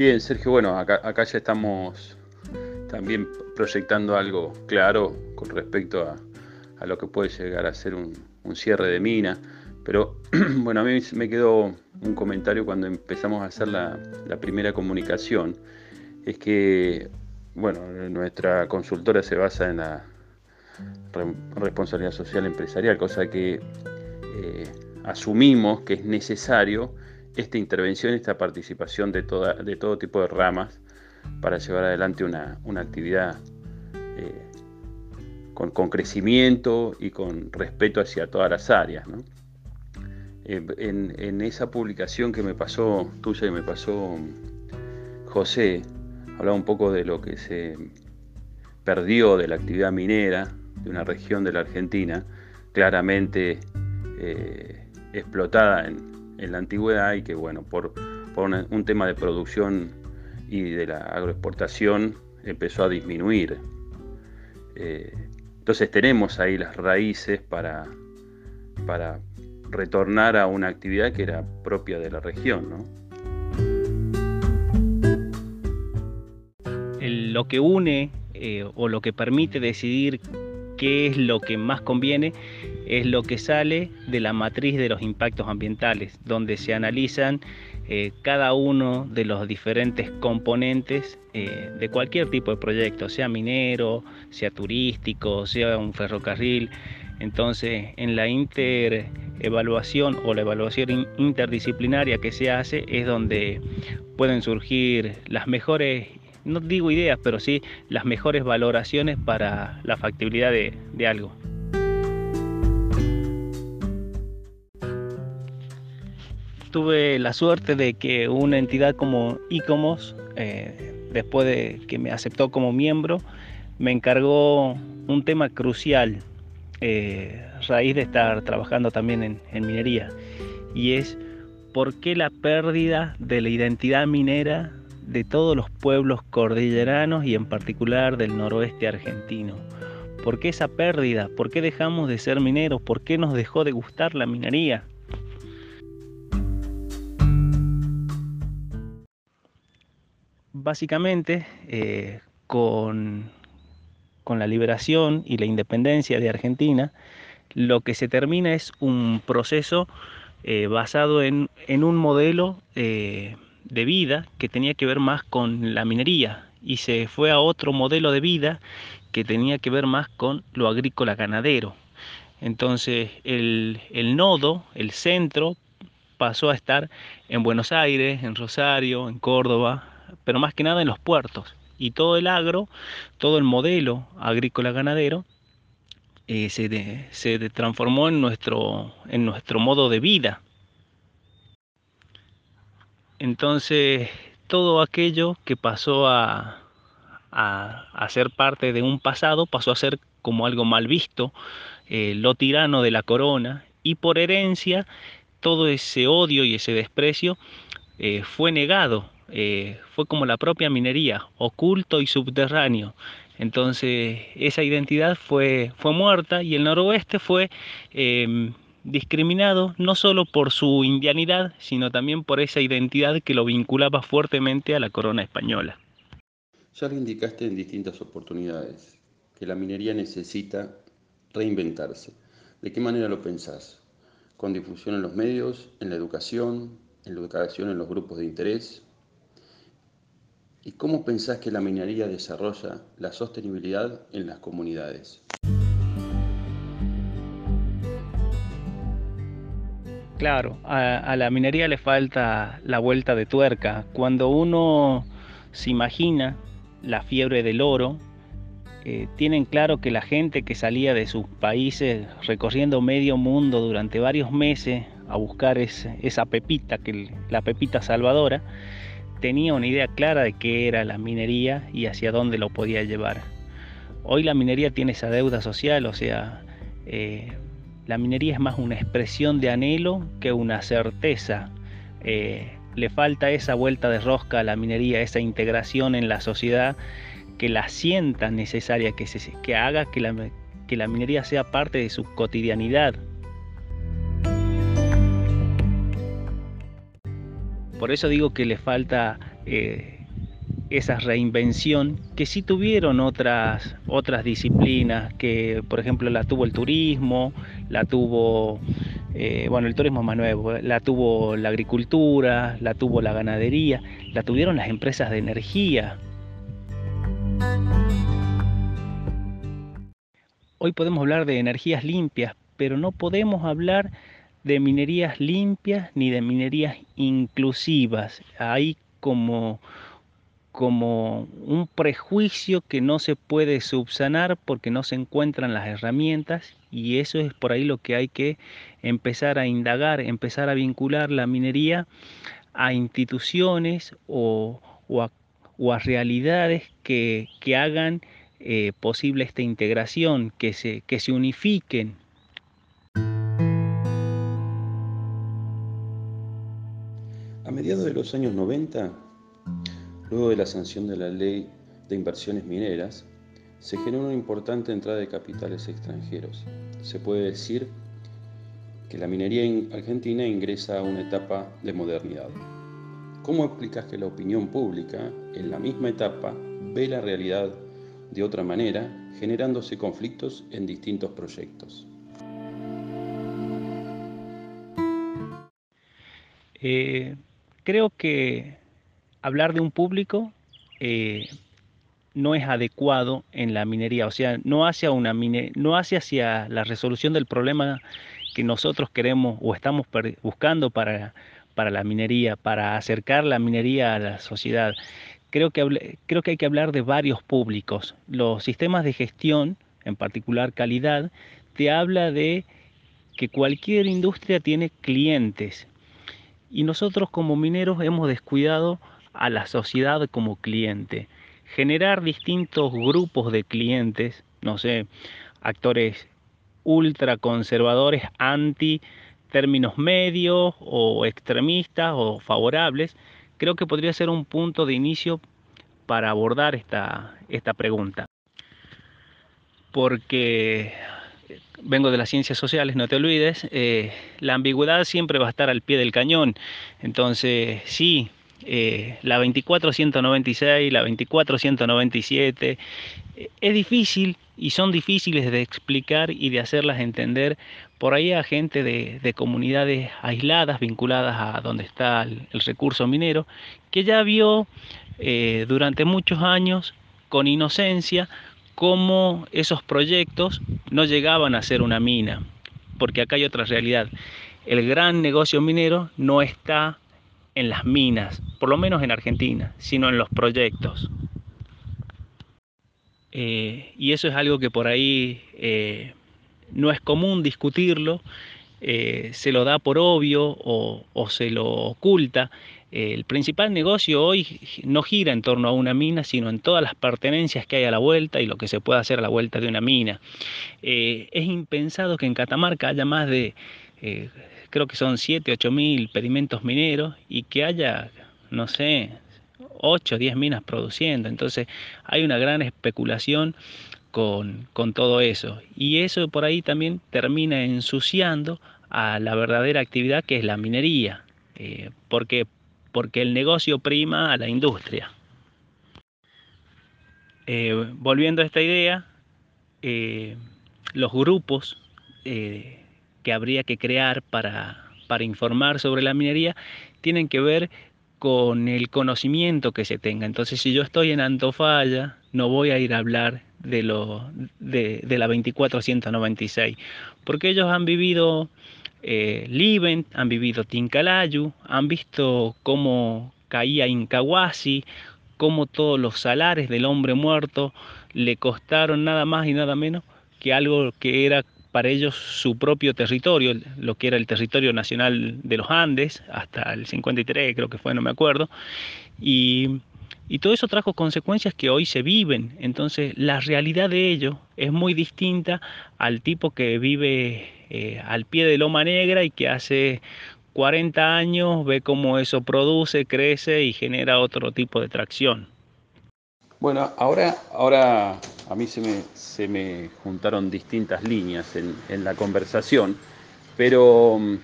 Bien, Sergio, bueno, acá, ya estamos también proyectando algo claro con respecto a, lo que puede llegar a ser un, cierre de mina. Pero bueno, a mí me quedó un comentario cuando empezamos a hacer la, primera comunicación. Es que, bueno, nuestra consultora se basa en la responsabilidad social empresarial, cosa que eh, asumimos que es necesario esta intervención, esta participación de, toda, de todo tipo de ramas para llevar adelante una, actividad eh, con, crecimiento y con respeto hacia todas las áreas. Eh, en, esa publicación que me pasó, tuya y me pasó José, hablaba un poco de lo que se perdió de la actividad minera de una región de la Argentina, claramente eh, explotada en, en la antigüedad y que, bueno, por, un tema de producción y de la agroexportación empezó a disminuir. Eh, entonces tenemos ahí las raíces para, para retornar a una actividad que era propia de la región. lo que une eh, o lo que permite decidir qué es lo que más conviene es lo que sale de la matriz de los impactos ambientales, donde se analizan eh, cada uno de los diferentes componentes eh, de cualquier tipo de proyecto, sea minero, sea turístico, sea un ferrocarril. Entonces, en la interevaluación o la evaluación interdisciplinaria que se hace es donde pueden surgir las mejores no digo ideas, pero sí las mejores valoraciones para la factibilidad de, algo. Tuve la suerte de que una entidad como ICOMOS, eh, después de que me aceptó como miembro, me encargó un tema crucial, eh, raíz de estar trabajando también en, en minería, y es por qué la pérdida de la identidad minera de todos los pueblos cordilleranos y en particular del noroeste argentino. ¿Por qué esa pérdida? ¿Por qué dejamos de ser mineros? ¿Por qué nos dejó de gustar la minería? Básicamente, eh, con, la liberación y la independencia de Argentina, lo que se termina es un proceso eh, basado en, un modelo eh, de vida que tenía que ver más con la minería y se fue a otro modelo de vida que tenía que ver más con lo agrícola ganadero. Entonces el, nodo, el centro, pasó a estar en Buenos Aires, en Rosario, en Córdoba, pero más que nada en los puertos. Y todo el agro, todo el modelo agrícola ganadero eh, se, se transformó en nuestro, en nuestro modo de vida. Entonces, todo aquello que pasó a, ser parte de un pasado pasó a ser como algo mal visto, eh, lo tirano de la corona, y por herencia todo ese odio y ese desprecio eh, fue negado, eh, fue como la propia minería, oculto y subterráneo. Entonces esa identidad fue, fue muerta y el noroeste fue em, discriminado no solo por su indianidad, sino también por esa identidad que lo vinculaba fuertemente a la corona española. Ya lo indicaste en distintas oportunidades, que la minería necesita reinventarse. ¿De qué manera lo pensás? ¿Con difusión en los medios, en la educación, en la educación en los grupos de interés? ¿Y cómo pensás que la minería desarrolla la sostenibilidad en las comunidades? Claro, a, la minería le falta la vuelta de tuerca. Cuando uno se imagina la fiebre del oro, eh, tienen claro que la gente que salía de sus países recorriendo medio mundo durante varios meses a buscar esa pepita, que la pepita salvadora, tenía una idea clara de qué era la minería y hacia dónde lo podía llevar. Hoy la minería tiene esa deuda social, o sea, eh, la minería es más una expresión de anhelo que una certeza. Eh, le falta esa vuelta de rosca a la minería, esa integración en la sociedad que la sienta necesaria, que, se, que haga que la, que la minería sea parte de su cotidianidad. Por eso digo que le falta eh, esa reinvención que sí tuvieron otras, otras disciplinas, que por ejemplo la tuvo el turismo, la tuvo, eh, bueno, el turismo más nuevo, la tuvo la agricultura, la tuvo la ganadería, la tuvieron las empresas de energía. Hoy podemos hablar de energías limpias, pero no podemos hablar de minerías limpias ni de minerías inclusivas. Hay como como un prejuicio que no se puede subsanar porque no se encuentran las herramientas y eso es por ahí lo que hay que empezar a indagar, empezar a vincular la minería a instituciones o, a, realidades que, hagan eh, posible esta integración, que se, que se unifiquen. Mediados de los años 90, Luego de la sanción de la ley de inversiones mineras, se generó una importante entrada de capitales extranjeros. Se puede decir que la minería argentina ingresa a una etapa de modernidad. ¿Cómo explicas que la opinión pública, en la misma etapa, ve la realidad de otra manera, generándose conflictos en distintos proyectos? Eh, creo que hablar de un público eh, no es adecuado en la minería, o sea, no hace, una no hace hacia la resolución del problema que nosotros queremos o estamos buscando para, para la minería, para acercar la minería a la sociedad. Creo que, creo que hay que hablar de varios públicos. Los sistemas de gestión, en particular calidad, te habla de que cualquier industria tiene clientes. Y nosotros como mineros hemos descuidado a la sociedad como cliente. Generar distintos grupos de clientes, no sé, actores ultra conservadores, anti términos medios o extremistas o favorables, creo que podría ser un punto de inicio para abordar esta, esta pregunta. Porque vengo de las ciencias sociales, no te olvides, eh, la ambigüedad siempre va a estar al pie del cañón. Entonces, sí, eh, la 24196, la 24197. Eh, es difícil y son difíciles de explicar y de hacerlas entender por ahí a gente de, comunidades aisladas, vinculadas a donde está el, recurso minero, que ya vio eh, durante muchos años con inocencia cómo esos proyectos no llegaban a ser una mina, porque acá hay otra realidad. El gran negocio minero no está en las minas, por lo menos en Argentina, sino en los proyectos. Eh, y eso es algo que por ahí eh, no es común discutirlo, eh, se lo da por obvio o, se lo oculta. el principal negocio hoy no gira en torno a una mina, sino en todas las pertenencias que hay a la vuelta y lo que se puede hacer a la vuelta de una mina. es impensado que en Catamarca haya más de creo que son 7, 8 mil pedimentos mineros y que haya, no sé, 8, 10 minas produciendo. Entonces hay una gran especulación con, todo eso. Y eso por ahí también termina ensuciando a la verdadera actividad que es la minería. Eh, porque, porque el negocio prima a la industria. Eh, volviendo a esta idea, eh, los grupos que habría que crear para, para informar sobre la minería tienen que ver con el conocimiento que se tenga. Entonces, si yo estoy en Antofalla, no voy a ir a hablar de, lo, de, la 2496, porque ellos han vivido eh, han vivido Tincalayu, han visto cómo caía Incahuasi, cómo todos los salares del hombre muerto le costaron nada más y nada menos que algo que era para ellos su propio territorio, lo que era el territorio nacional de los Andes, hasta el 53 creo que fue, no me acuerdo, y, todo eso trajo consecuencias que hoy se viven, entonces la realidad de ellos es muy distinta al tipo que vive eh, al pie de Loma Negra y que hace 40 años ve cómo eso produce, crece y genera otro tipo de tracción. Bueno, ahora, ahora a mí se me, se me juntaron distintas líneas en, la conversación, pero mm,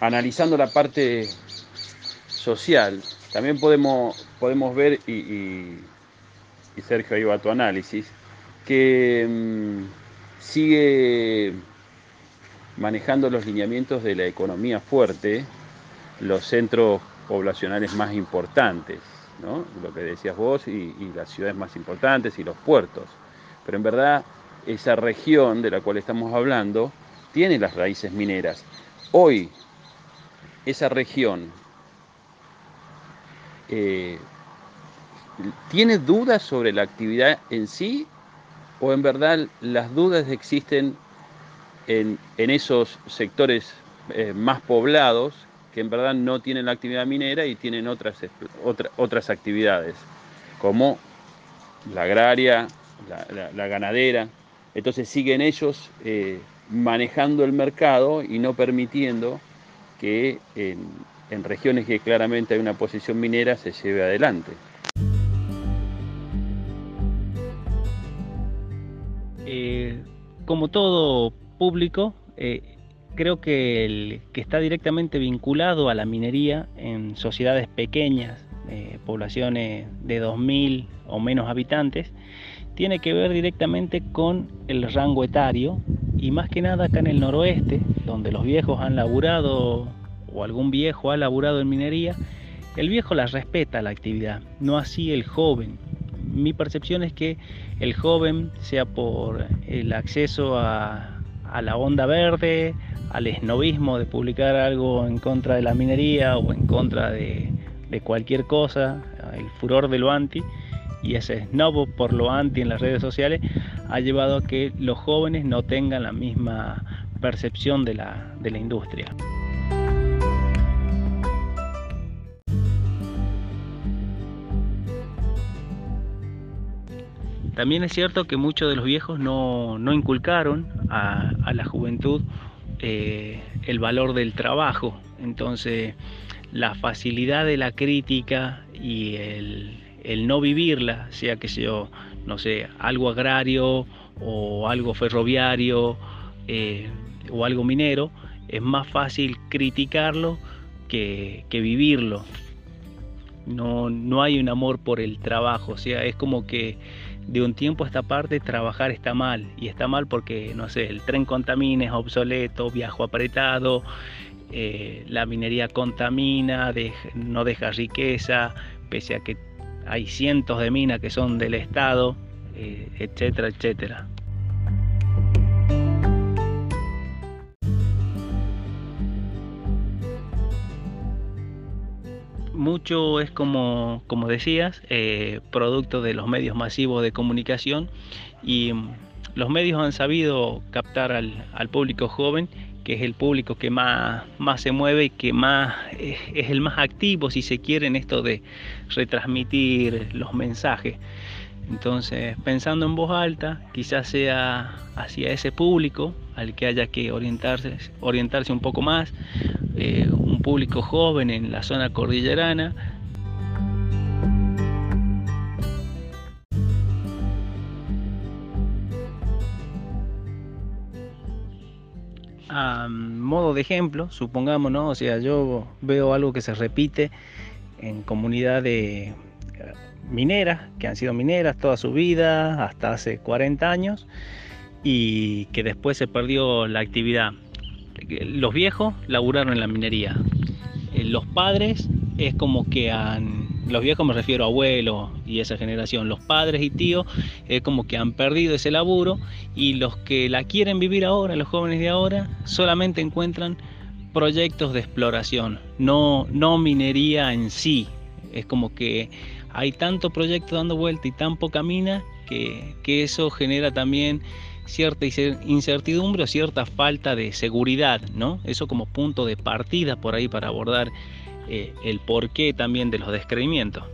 analizando la parte social, también podemos, podemos ver, y, Sergio ahí va a tu análisis, que mm, sigue manejando los lineamientos de la economía fuerte los centros poblacionales más importantes, ¿no? lo que decías vos, y, las ciudades más importantes y los puertos. Pero en verdad esa región de la cual estamos hablando tiene las raíces mineras. Hoy esa región eh, tiene dudas sobre la actividad en sí o en verdad las dudas existen en, esos sectores eh, más poblados que en verdad no tienen la actividad minera y tienen otras, otras actividades, como la agraria, la, ganadera. Entonces siguen ellos eh, manejando el mercado y no permitiendo que regiones que claramente hay una posición minera se lleve adelante. Eh, como todo público, eh, creo que el que está directamente vinculado a la minería en sociedades pequeñas, eh, poblaciones de 2.000 o menos habitantes, tiene que ver directamente con el rango etario y más que nada acá en el noroeste, donde los viejos han laburado o algún viejo ha laburado en minería, el viejo la respeta la actividad, no así el joven. Mi percepción es que el joven, sea por el acceso a, la onda verde, al esnovismo de publicar algo en contra de la minería o en contra de, cualquier cosa, el furor de lo anti, y ese snob por lo anti en las redes sociales ha llevado a que los jóvenes no tengan la misma percepción de la industria. También es cierto que muchos de los viejos no, inculcaron a, la juventud eh, el valor del trabajo. Entonces, la facilidad de la crítica y el, el no vivirla, sea que sea, no sé, algo agrario o algo ferroviario eh, o algo minero, es más fácil criticarlo que, vivirlo. No, no hay un amor por el trabajo, o sea, es como que de un tiempo a esta parte trabajar está mal, y está mal porque, no sé, el tren contamina, es obsoleto, viajo apretado, eh, la minería contamina, no deja riqueza, pese a que hay cientos de minas que son del Estado, eh, etcétera, etcétera. Mucho es como, como decías, eh, producto de los medios masivos de comunicación y mm, los medios han sabido captar al, al público joven que es el público que más, más se mueve y que más es, el más activo, si se quiere, en esto de retransmitir los mensajes. Entonces, pensando en voz alta, quizás sea hacia ese público al que haya que orientarse, orientarse un poco más, eh, un público joven en la zona cordillerana, a modo de ejemplo, supongamos, ¿no? O sea, yo veo algo que se repite en comunidades eh, mineras, que han sido mineras toda su vida, hasta hace 40 años, y que después se perdió la actividad. Los viejos laburaron en la minería. Eh, los padres es como que han los viejos me refiero a abuelos y esa generación, los padres y tíos, es como que han perdido ese laburo y los que la quieren vivir ahora, los jóvenes de ahora, solamente encuentran proyectos de exploración, no, no minería en sí. Es como que hay tanto proyecto dando vuelta y tan poca mina que, que eso genera también cierta incertidumbre o cierta falta de seguridad, ¿no? Eso como punto de partida por ahí para abordar eh, el porqué también de los descreimientos.